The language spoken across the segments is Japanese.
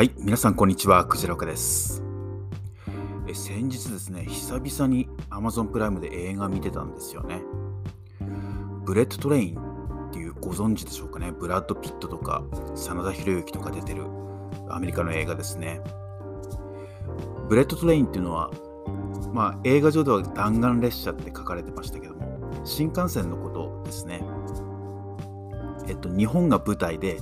はい、皆さんこんにちは、クジラ岡です。え先日ですね、久々に Amazon プライムで映画見てたんですよね。ブレットトレインっていうご存知でしょうかね。ブラッド・ピットとか真田広之とか出てるアメリカの映画ですね。ブレットトレインっていうのは、まあ映画上では弾丸列車って書かれてましたけども、新幹線のことですね。えっと、日本が舞台で、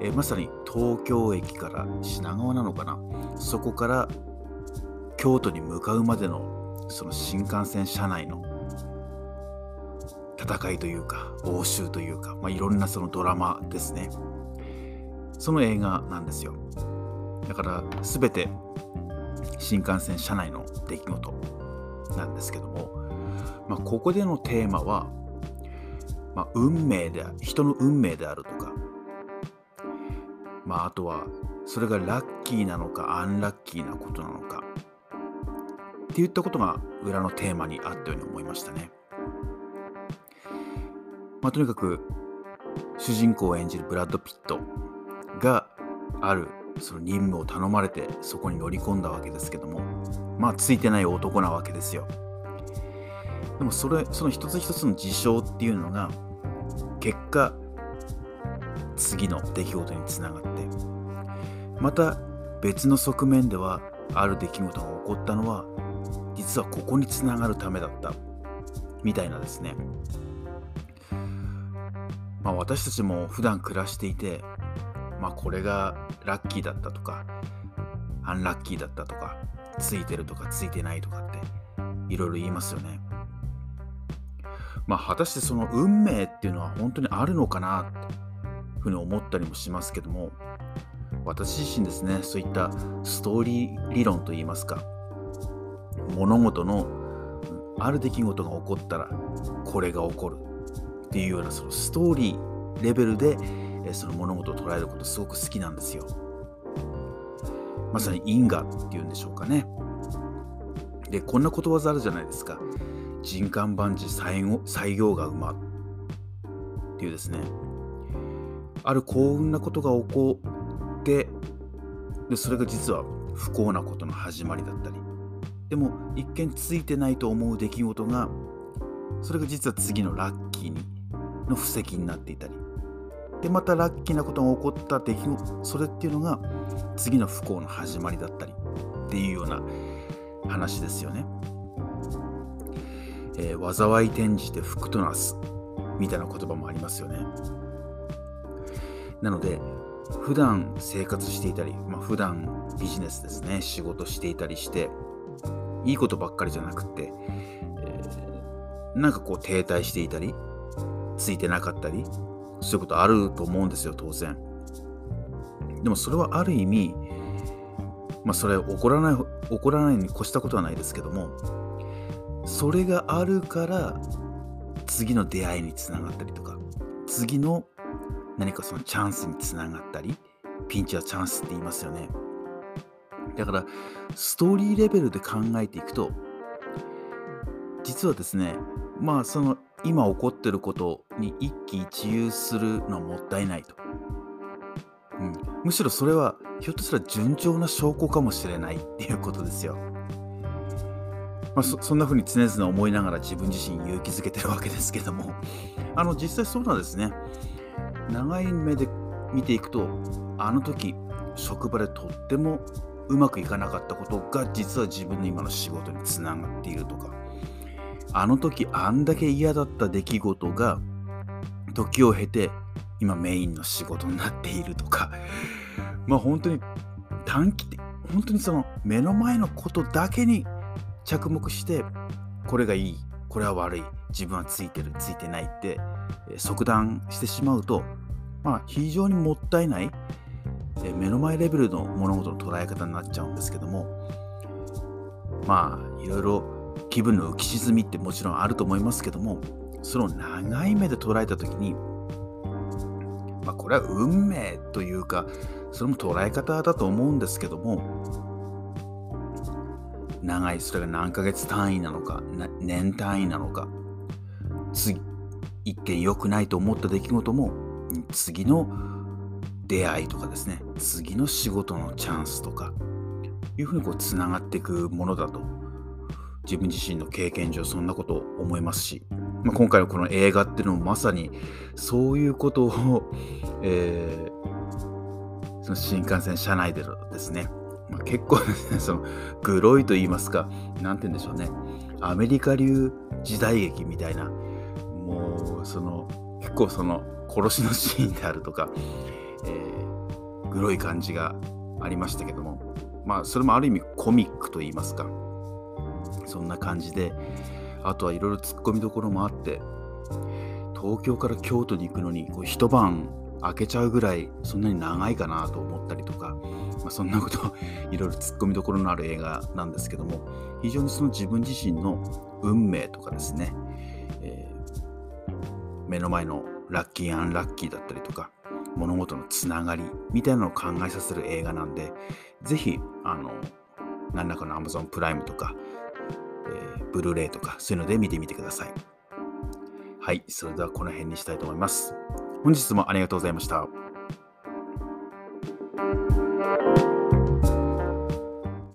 えーまさに東京駅から品川なのかな？そこから京都に向かうまでのその新幹線車内の戦いというか応酬というか、まあ、いろんなそのドラマですね。その映画なんですよ。だから全て新幹線車内の出来事なんですけども、まあ、ここでのテーマは、まあ、運命で人の運命であるとかまあ、あとはそれがラッキーなのかアンラッキーなことなのかっていったことが裏のテーマにあったように思いましたね。まあ、とにかく主人公を演じるブラッド・ピットがあるその任務を頼まれてそこに乗り込んだわけですけどもまあついてない男なわけですよ。でもそれその一つ一つの事象っていうのが結果次の出来事につながってまた別の側面ではある出来事が起こったのは実はここにつながるためだったみたいなですね。まあ私たちも普段暮らしていてまあこれがラッキーだったとかアンラッキーだったとかついてるとかついてないとかっていろいろ言いますよね。まあ果たしてその運命っていうのは本当にあるのかなってふうに思ったりもしますけども私自身ですねそういったストーリー理論といいますか物事のある出来事が起こったらこれが起こるっていうようなそのストーリーレベルでその物事を捉えることすごく好きなんですよ。まさに因果っていうんでしょうかね。でこんなことわざあるじゃないですか。人間万事採用が馬っていうですね。ある幸運なことが起こってでそれが実は不幸なことの始まりだったりでも一見ついてないと思う出来事がそれが実は次のラッキーにの布石になっていたりでまたラッキーなことが起こった出来事それっていうのが次の不幸の始まりだったりっていうような話ですよね。えー、災い転じて福となすみたいな言葉もありますよね。なので普段生活していたり、まあ、普段ビジネスですね仕事していたりしていいことばっかりじゃなくて、えー、なんかこう停滞していたりついてなかったりそういうことあると思うんですよ当然。でもそれはある意味まあそれ起こらない起こらないに越したことはないですけどもそれがあるから次の出会いにつながったりとか次の何かそのチャンスにつながったりピンチはチャンスって言いますよね。だからストーリーレベルで考えていくと実はですねまあその今起こってることに一喜一憂するのはもったいないと、うん、むしろそれはひょっとしたら順調な証拠かもしれないっていうことですよ。まあ、そそんな風に常々思いながら自分自身勇気づけてるわけですけども。あの実際そうなんですね。長い目で見ていくとあの時職場でとってもうまくいかなかったことが実は自分の今の仕事につながっているとか。あの時あんだけ嫌だった出来事が時を経て今メインの仕事になっているとか。まあ本当に短期的本当にその目の前のことだけに着目してこれがいい。これは悪い。自分はついてる。ついてないって即断してしまうと、まあ、非常にもったいない目の前レベルの物事の捉え方になっちゃうんですけどもまあいろいろ気分の浮き沈みってもちろんあると思いますけどもその長い目で捉えた時にまあこれは運命というかそれも捉え方だと思うんですけども長い。それが何ヶ月単位なのか年単位なのか。次一見良くないと思った出来事も次の出会いとかですね。次の仕事のチャンスとかいうふうにこうつながっていくものだと。自分自身の経験上そんなことを思いますし、まあ、今回のこの映画っていうのもまさにそういうことを、えー、その新幹線車内でのですね、まあ、結構ですねそのグロいと言いますか何て言うんでしょうね。アメリカ流時代劇みたいな。もうその結構その殺しのシーンであるとか、えー、グロい感じがありましたけども。まあそれもある意味コミックと言いますか。そんな感じであとはいろいろ突っ込みどころもあって東京から京都に行くのにこう一晩開けちゃうぐらいそんなに長いかなと思ったりとか、まあ、そんなこと いろいろ突っ込みどころのある映画なんですけども非常にその自分自身の運命とかですね、えー、目の前のラッキーアンラッキーだったりとか物事のつながりみたいなのを考えさせる映画なんでぜひあの何らかの Amazon プライムとかえー、ブルーレイとかそういうので見てみてください。はい、それではこの辺にしたいと思います。本日もありがとうございました。